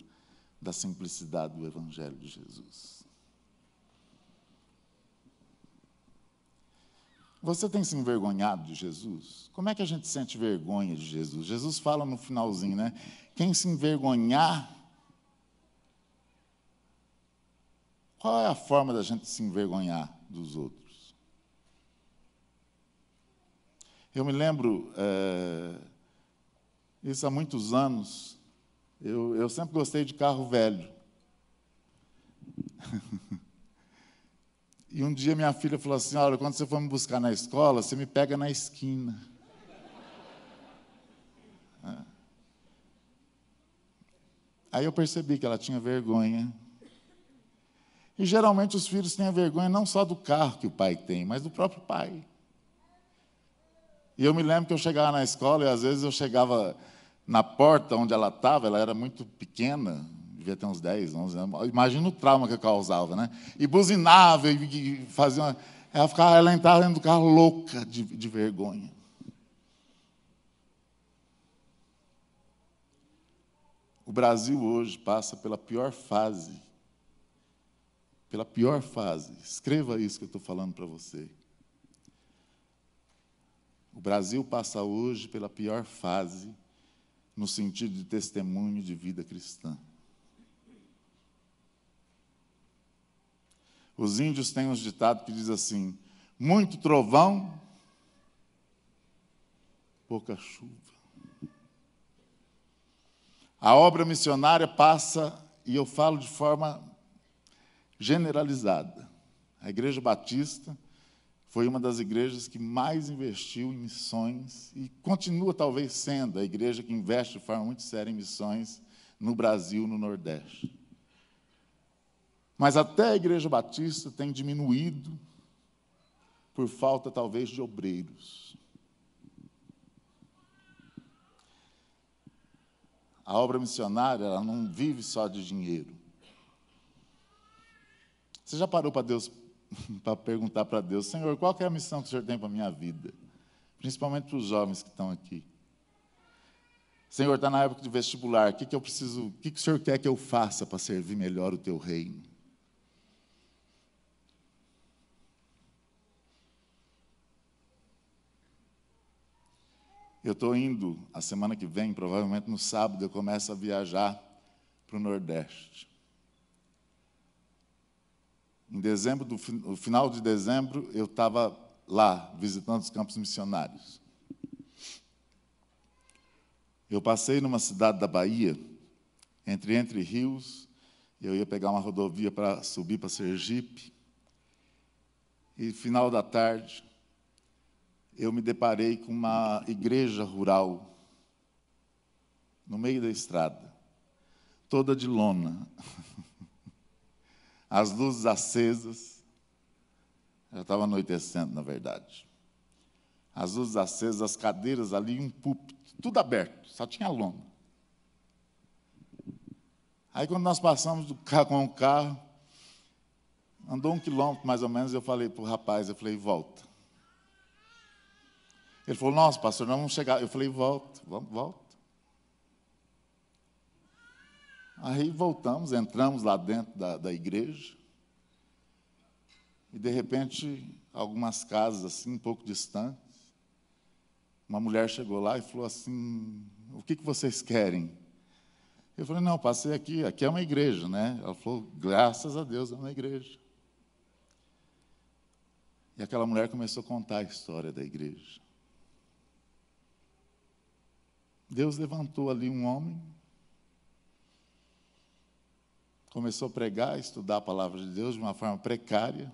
da simplicidade do Evangelho de Jesus. Você tem se envergonhado de Jesus? Como é que a gente sente vergonha de Jesus? Jesus fala no finalzinho, né? Quem se envergonhar. Qual é a forma da gente se envergonhar dos outros? Eu me lembro, é, isso há muitos anos, eu, eu sempre gostei de carro velho. E um dia minha filha falou assim: Olha, quando você for me buscar na escola, você me pega na esquina. Aí eu percebi que ela tinha vergonha. E geralmente os filhos têm a vergonha não só do carro que o pai tem, mas do próprio pai. E eu me lembro que eu chegava na escola e às vezes eu chegava na porta onde ela estava, ela era muito pequena, devia ter uns 10, 11 anos. Imagina o trauma que eu causava, né? E buzinava e fazia uma... Ela, ficava, ela entrava dentro do carro louca de, de vergonha. O Brasil hoje passa pela pior fase. Pela pior fase. Escreva isso que eu estou falando para você. O Brasil passa hoje pela pior fase no sentido de testemunho de vida cristã. Os índios têm uns ditados que diz assim: muito trovão, pouca chuva. A obra missionária passa, e eu falo de forma generalizada. A Igreja Batista foi uma das igrejas que mais investiu em missões e continua talvez sendo a igreja que investe de forma muito séria em missões no Brasil, no Nordeste. Mas até a Igreja Batista tem diminuído por falta talvez de obreiros. A obra missionária ela não vive só de dinheiro. Você já parou para Deus para perguntar para Deus, Senhor, qual é a missão que o Senhor tem para a minha vida? Principalmente para os jovens que estão aqui. Senhor, está na época de vestibular, o que, que eu preciso, o que, que o Senhor quer que eu faça para servir melhor o teu reino? Eu estou indo, a semana que vem, provavelmente no sábado, eu começo a viajar para o Nordeste. Em dezembro, do, no final de dezembro, eu estava lá, visitando os campos missionários. Eu passei numa cidade da Bahia, entre Entre Rios, eu ia pegar uma rodovia para subir para Sergipe. E final da tarde, eu me deparei com uma igreja rural no meio da estrada, toda de lona, as luzes acesas, já estava anoitecendo, na verdade. As luzes acesas, as cadeiras ali, um púlpito, tudo aberto, só tinha lona. Aí, quando nós passamos do carro, com o carro, andou um quilômetro mais ou menos, eu falei para o rapaz, eu falei, volta. Ele falou, nossa, pastor, nós vamos chegar. Eu falei, volta, vamos, volta. Aí voltamos, entramos lá dentro da, da igreja. E de repente, algumas casas assim, um pouco distantes, uma mulher chegou lá e falou assim: O que, que vocês querem? Eu falei: Não, passei aqui, aqui é uma igreja, né? Ela falou: Graças a Deus é uma igreja. E aquela mulher começou a contar a história da igreja. Deus levantou ali um homem, começou a pregar, estudar a palavra de Deus de uma forma precária.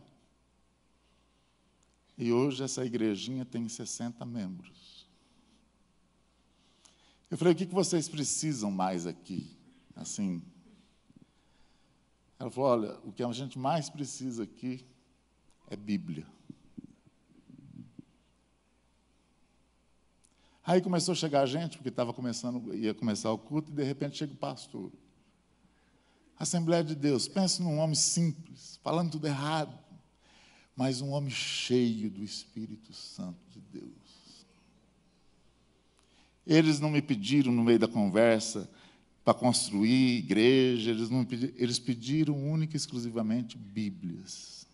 E hoje essa igrejinha tem 60 membros. Eu falei, o que vocês precisam mais aqui? Assim. Ela falou, olha, o que a gente mais precisa aqui é Bíblia. Aí começou a chegar gente, porque estava começando, ia começar o culto, e de repente chega o pastor. Assembleia de Deus, pense num homem simples, falando tudo errado, mas um homem cheio do Espírito Santo de Deus. Eles não me pediram no meio da conversa para construir igreja, eles, não pediram, eles pediram única e exclusivamente Bíblias.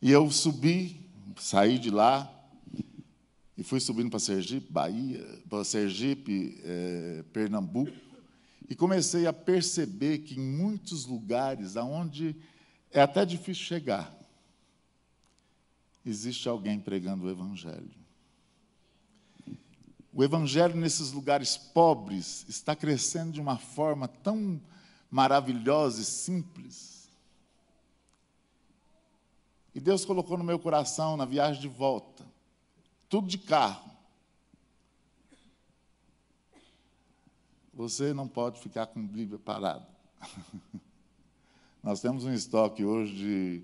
E eu subi, saí de lá, e fui subindo para Sergipe, Bahia, para Sergipe, é, Pernambuco, e comecei a perceber que em muitos lugares aonde é até difícil chegar, existe alguém pregando o Evangelho. O Evangelho nesses lugares pobres está crescendo de uma forma tão maravilhosa e simples. E Deus colocou no meu coração, na viagem de volta, tudo de carro. Você não pode ficar com Bíblia parada. Nós temos um estoque hoje de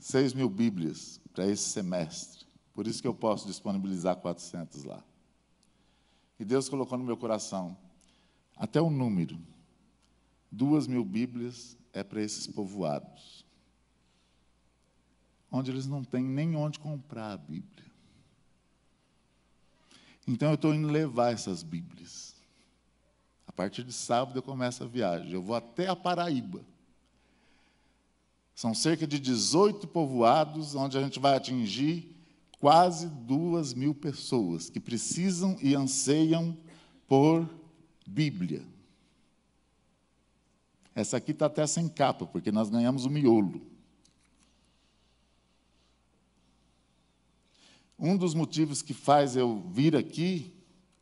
6 mil Bíblias para esse semestre. Por isso que eu posso disponibilizar 400 lá. E Deus colocou no meu coração até o número. Duas mil Bíblias é para esses povoados, onde eles não têm nem onde comprar a Bíblia. Então eu estou indo levar essas Bíblias. A partir de sábado eu começo a viagem. Eu vou até a Paraíba. São cerca de 18 povoados onde a gente vai atingir quase duas mil pessoas que precisam e anseiam por Bíblia. Essa aqui está até sem capa, porque nós ganhamos o miolo. Um dos motivos que faz eu vir aqui,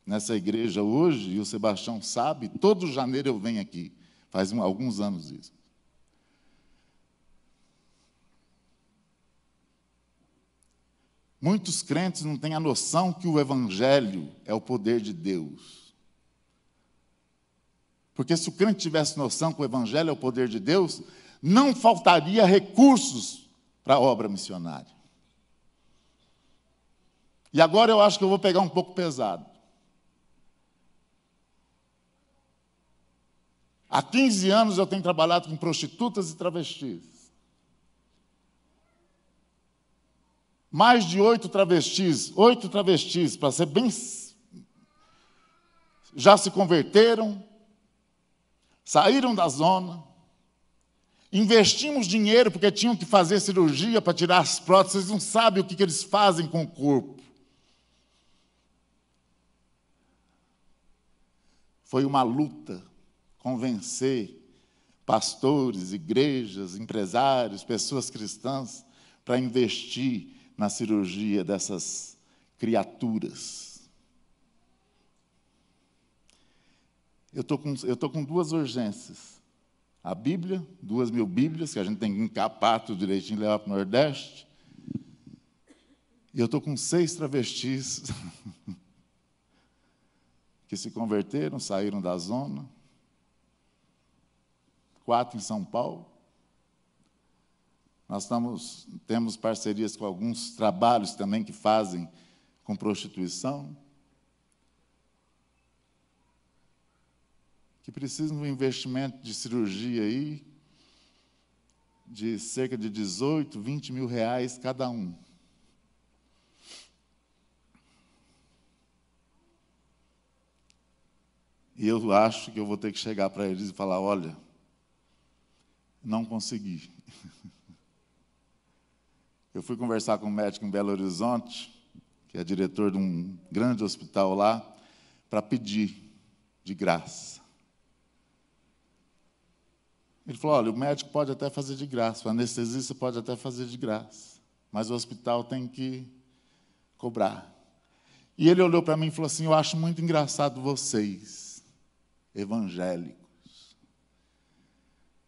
nessa igreja hoje, e o Sebastião sabe, todo janeiro eu venho aqui, faz alguns anos isso. Muitos crentes não têm a noção que o Evangelho é o poder de Deus. Porque se o crente tivesse noção que o Evangelho é o poder de Deus, não faltaria recursos para a obra missionária. E agora eu acho que eu vou pegar um pouco pesado. Há 15 anos eu tenho trabalhado com prostitutas e travestis. Mais de oito travestis, oito travestis, para ser bem. Já se converteram, saíram da zona, investimos dinheiro porque tinham que fazer cirurgia para tirar as próteses, vocês não sabem o que, que eles fazem com o corpo. Foi uma luta convencer pastores, igrejas, empresários, pessoas cristãs para investir na cirurgia dessas criaturas. Eu tô com, estou com duas urgências. A Bíblia, duas mil Bíblias, que a gente tem que encapar tudo direitinho e levar para o Nordeste. E eu estou com seis travestis que se converteram, saíram da zona. Quatro em São Paulo. Nós estamos, temos parcerias com alguns trabalhos também que fazem com prostituição, que precisam de um investimento de cirurgia aí de cerca de 18, 20 mil reais cada um. E eu acho que eu vou ter que chegar para eles e falar: olha, não consegui. Eu fui conversar com um médico em Belo Horizonte, que é diretor de um grande hospital lá, para pedir de graça. Ele falou: olha, o médico pode até fazer de graça, o anestesista pode até fazer de graça, mas o hospital tem que cobrar. E ele olhou para mim e falou assim: Eu acho muito engraçado vocês, evangélicos.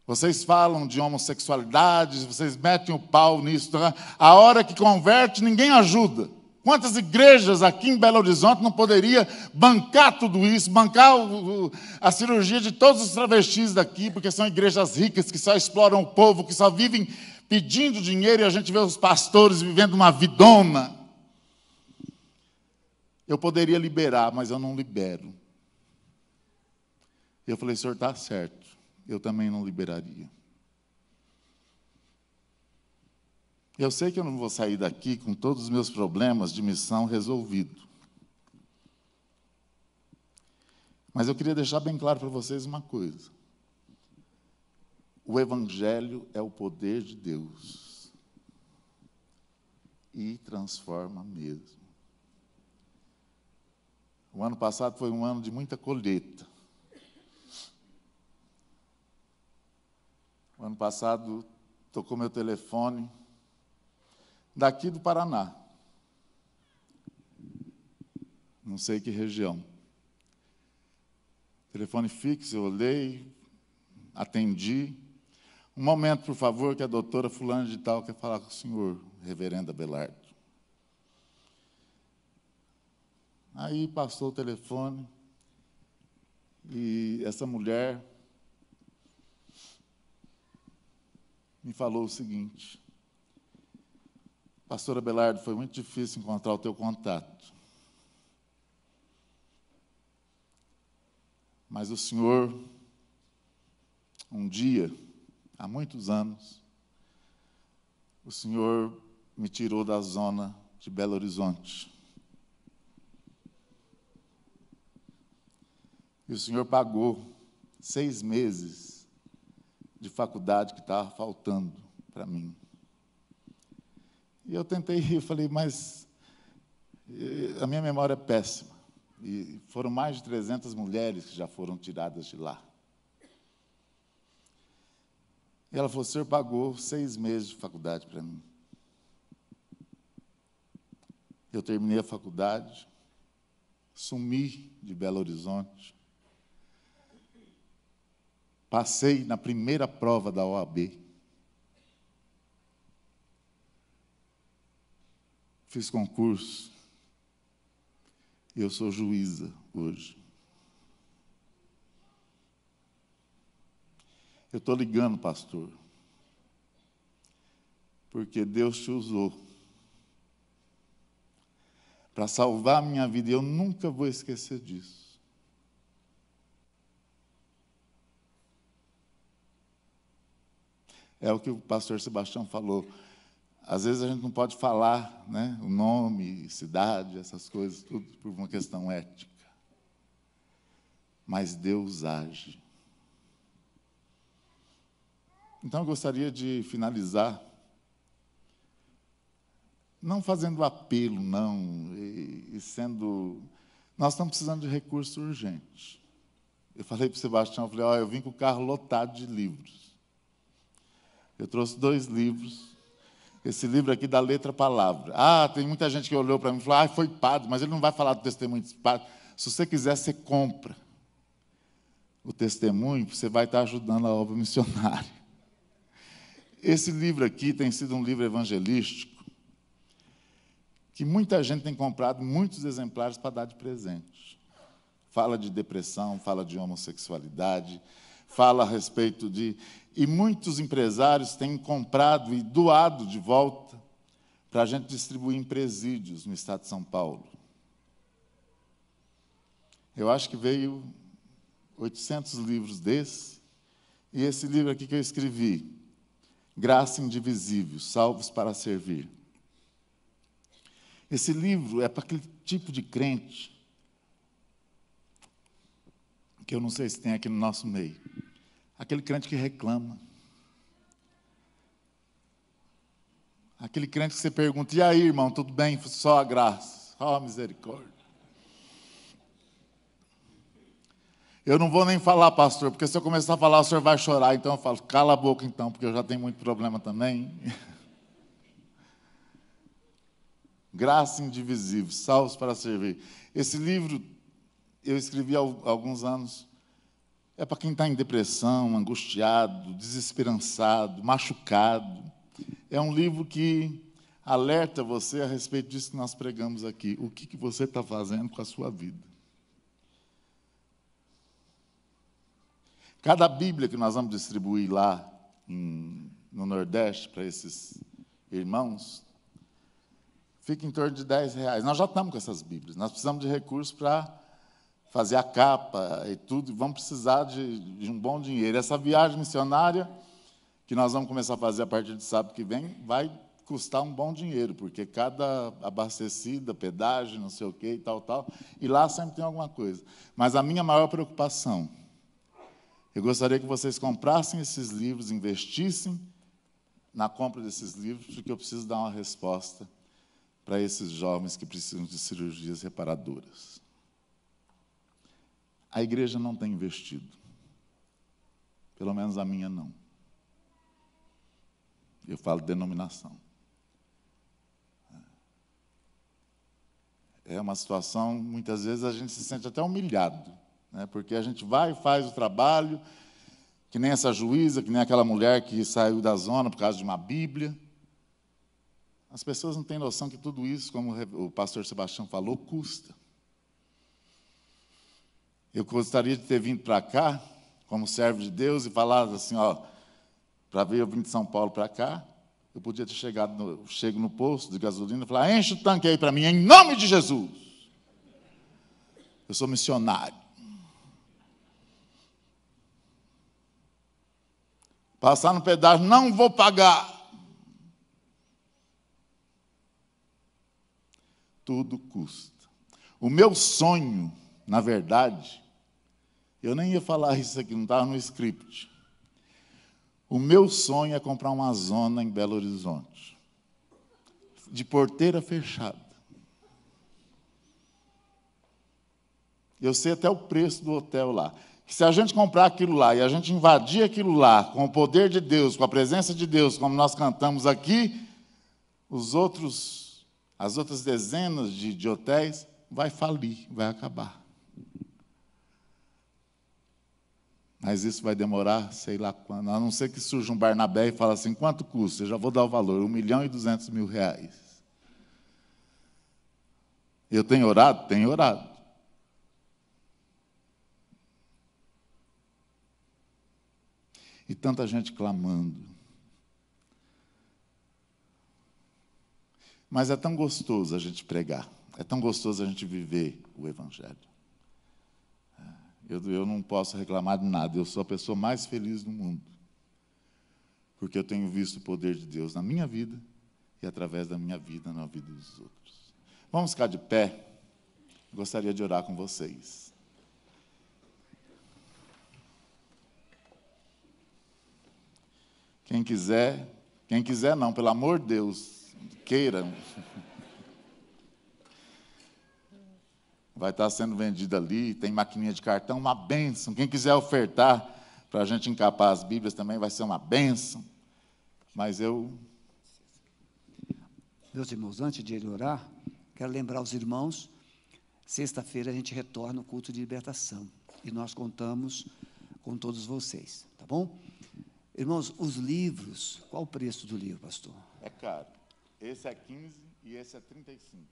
Vocês falam de homossexualidade, vocês metem o pau nisso. Tá? A hora que converte, ninguém ajuda. Quantas igrejas aqui em Belo Horizonte não poderia bancar tudo isso, bancar o, a cirurgia de todos os travestis daqui, porque são igrejas ricas que só exploram o povo, que só vivem pedindo dinheiro e a gente vê os pastores vivendo uma vidona. Eu poderia liberar, mas eu não libero. Eu falei, senhor, está certo eu também não liberaria. Eu sei que eu não vou sair daqui com todos os meus problemas de missão resolvidos. Mas eu queria deixar bem claro para vocês uma coisa. O Evangelho é o poder de Deus. E transforma mesmo. O ano passado foi um ano de muita colheita. O ano passado tocou meu telefone daqui do Paraná. Não sei que região. Telefone fixo, eu olhei, atendi. Um momento, por favor, que a doutora fulana de tal quer falar com o senhor, reverendo Abelardo. Aí passou o telefone e essa mulher me falou o seguinte: Pastor Abelardo, foi muito difícil encontrar o teu contato. Mas o Senhor, um dia, há muitos anos, o Senhor me tirou da zona de Belo Horizonte. E o Senhor pagou seis meses de faculdade que estava faltando para mim. E eu tentei rir, falei, mas a minha memória é péssima. E foram mais de 300 mulheres que já foram tiradas de lá. E ela falou: o senhor pagou seis meses de faculdade para mim. Eu terminei a faculdade, sumi de Belo Horizonte, passei na primeira prova da OAB. Fiz concurso. Eu sou juíza hoje. Eu estou ligando, pastor, porque Deus te usou para salvar a minha vida e eu nunca vou esquecer disso. É o que o pastor Sebastião falou. Às vezes a gente não pode falar né, o nome, cidade, essas coisas, tudo por uma questão ética. Mas Deus age. Então eu gostaria de finalizar, não fazendo apelo, não, e, e sendo. Nós estamos precisando de recursos urgentes. Eu falei para o Sebastião, eu falei, ó, eu vim com o carro lotado de livros. Eu trouxe dois livros esse livro aqui da letra palavra. Ah, tem muita gente que olhou para mim e falou: ah, foi padre, mas ele não vai falar do testemunho de padre. Se você quiser, você compra o testemunho, você vai estar ajudando a obra missionária. Esse livro aqui tem sido um livro evangelístico que muita gente tem comprado muitos exemplares para dar de presente. Fala de depressão, fala de homossexualidade, fala a respeito de e muitos empresários têm comprado e doado de volta para a gente distribuir em presídios no estado de São Paulo. Eu acho que veio 800 livros desse, e esse livro aqui que eu escrevi, Graça Indivisível, Salvos para Servir. Esse livro é para aquele tipo de crente que eu não sei se tem aqui no nosso meio Aquele crente que reclama. Aquele crente que você pergunta, e aí, irmão, tudo bem? Só a graça, só a misericórdia. Eu não vou nem falar, pastor, porque se eu começar a falar, o senhor vai chorar. Então eu falo, cala a boca então, porque eu já tenho muito problema também. Graça indivisível, salvos para servir. Esse livro eu escrevi há alguns anos é para quem está em depressão, angustiado, desesperançado, machucado. É um livro que alerta você a respeito disso que nós pregamos aqui. O que, que você está fazendo com a sua vida? Cada Bíblia que nós vamos distribuir lá em, no Nordeste para esses irmãos, fica em torno de 10 reais. Nós já estamos com essas Bíblias. Nós precisamos de recursos para fazer a capa e tudo, vamos precisar de, de, um bom dinheiro. Essa viagem missionária, que nós vamos começar a fazer a partir de sábado que vem, vai custar um bom dinheiro, porque cada abastecida, pedágio, não sei o quê e tal, tal, e lá sempre tem alguma coisa. Mas a minha maior preocupação, eu gostaria que vocês comprassem esses livros, investissem na compra desses livros, porque eu preciso dar uma resposta para esses jovens que precisam de cirurgias reparadoras a igreja não tem investido. Pelo menos a minha não. Eu falo denominação. É uma situação, muitas vezes a gente se sente até humilhado, né? porque a gente vai e faz o trabalho, que nem essa juíza, que nem aquela mulher que saiu da zona por causa de uma Bíblia. As pessoas não têm noção que tudo isso, como o pastor Sebastião falou, custa. Eu gostaria de ter vindo para cá, como servo de Deus, e falado assim: ó, Para ver eu vim de São Paulo para cá, eu podia ter chegado, no, chego no posto de gasolina e falar, enche o tanque aí para mim, em nome de Jesus. Eu sou missionário. Passar no pedágio, não vou pagar. Tudo custa. O meu sonho, na verdade, eu nem ia falar isso aqui, não estava no script. O meu sonho é comprar uma zona em Belo Horizonte, de porteira fechada. Eu sei até o preço do hotel lá. Se a gente comprar aquilo lá e a gente invadir aquilo lá com o poder de Deus, com a presença de Deus, como nós cantamos aqui, os outros, as outras dezenas de, de hotéis vai falir, vai acabar. Mas isso vai demorar, sei lá quando, a não ser que surja um Barnabé e fale assim, quanto custa? Eu já vou dar o valor, um milhão e duzentos mil reais. Eu tenho orado? Tenho orado. E tanta gente clamando. Mas é tão gostoso a gente pregar, é tão gostoso a gente viver o Evangelho. Eu, eu não posso reclamar de nada, eu sou a pessoa mais feliz do mundo. Porque eu tenho visto o poder de Deus na minha vida e através da minha vida na vida dos outros. Vamos ficar de pé. Gostaria de orar com vocês. Quem quiser, quem quiser não, pelo amor de Deus, queiram. Vai estar sendo vendido ali, tem maquininha de cartão, uma benção. Quem quiser ofertar para a gente encapar as Bíblias também vai ser uma benção. Mas eu. Meus irmãos, antes de ele orar, quero lembrar os irmãos, sexta-feira a gente retorna o culto de libertação. E nós contamos com todos vocês, tá bom? Irmãos, os livros, qual o preço do livro, pastor? É caro. Esse é 15 e esse é 35.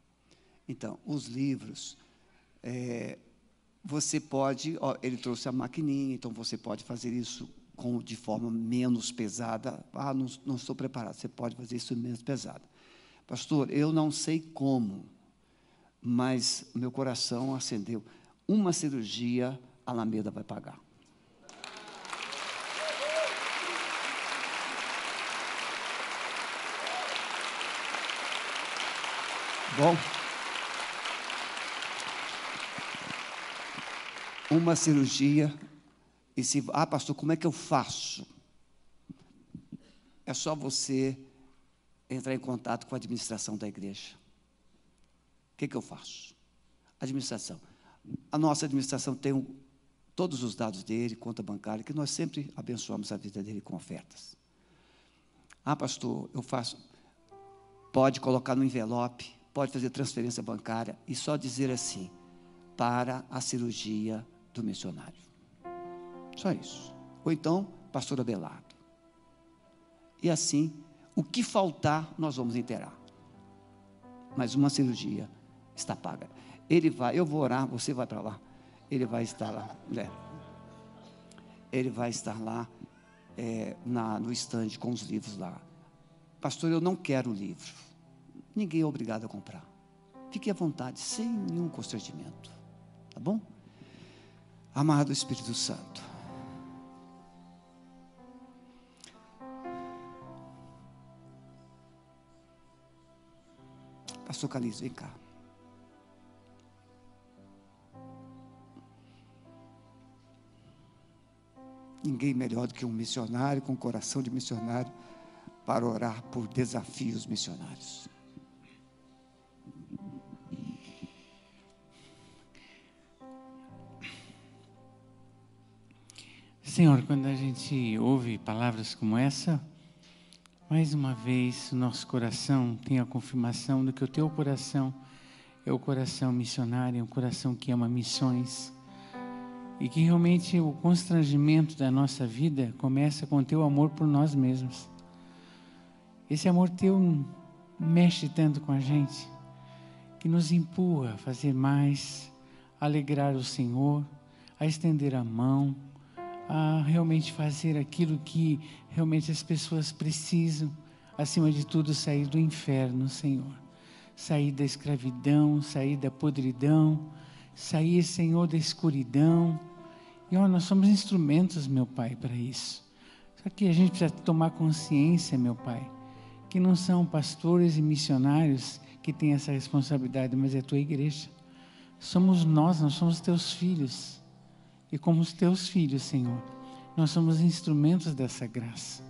Então, os livros, é, você pode, ó, ele trouxe a maquininha, então você pode fazer isso com, de forma menos pesada. Ah, não, não estou preparado. Você pode fazer isso menos pesado. Pastor, eu não sei como, mas meu coração acendeu. Uma cirurgia, a Alameda vai pagar. Bom. Uma cirurgia. E se, ah, pastor, como é que eu faço? É só você entrar em contato com a administração da igreja. O que, que eu faço? Administração. A nossa administração tem um, todos os dados dele, conta bancária, que nós sempre abençoamos a vida dele com ofertas. Ah, pastor, eu faço. Pode colocar no envelope pode fazer transferência bancária e só dizer assim: para a cirurgia do missionário. Só isso. Ou então, pastor Abelardo. E assim, o que faltar, nós vamos inteirar. Mas uma cirurgia está paga. Ele vai, eu vou orar, você vai para lá. Ele vai estar lá. Né? Ele vai estar lá é, na, no estande com os livros lá. Pastor, eu não quero o livro. Ninguém é obrigado a comprar. Fique à vontade, sem nenhum constrangimento. Tá bom? Amado Espírito Santo. Pastor Calixto, vem cá. Ninguém melhor do que um missionário com coração de missionário para orar por desafios missionários. Senhor, quando a gente ouve palavras como essa, mais uma vez o nosso coração tem a confirmação de que o teu coração é o coração missionário, é um coração que ama missões. E que realmente o constrangimento da nossa vida começa com o teu amor por nós mesmos. Esse amor teu mexe tanto com a gente, que nos empurra a fazer mais, a alegrar o Senhor, a estender a mão, a realmente fazer aquilo que realmente as pessoas precisam, acima de tudo, sair do inferno, Senhor. Sair da escravidão, sair da podridão, sair, Senhor, da escuridão. E ó, nós somos instrumentos, meu Pai, para isso. Só que a gente precisa tomar consciência, meu Pai, que não são pastores e missionários que têm essa responsabilidade, mas é a tua igreja. Somos nós, nós somos teus filhos. E como os teus filhos, Senhor, nós somos instrumentos dessa graça.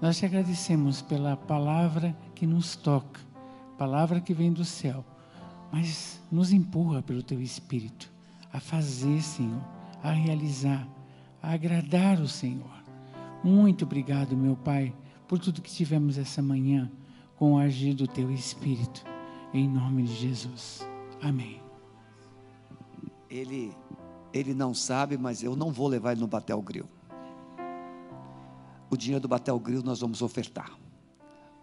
Nós te agradecemos pela palavra que nos toca, palavra que vem do céu, mas nos empurra pelo teu Espírito a fazer, Senhor, a realizar, a agradar o Senhor. Muito obrigado, meu Pai, por tudo que tivemos essa manhã com o agir do teu Espírito. Em nome de Jesus. Amém. Ele, ele não sabe, mas eu não vou levar ele no Batel Grill. O dinheiro do Batel Grill nós vamos ofertar.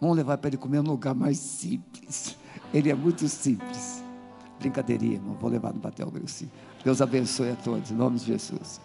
Vamos levar para ele comer num lugar mais simples. Ele é muito simples. Brincadeirinha, irmão. Vou levar no Batel Grill, sim. Deus abençoe a todos. Em nome de Jesus.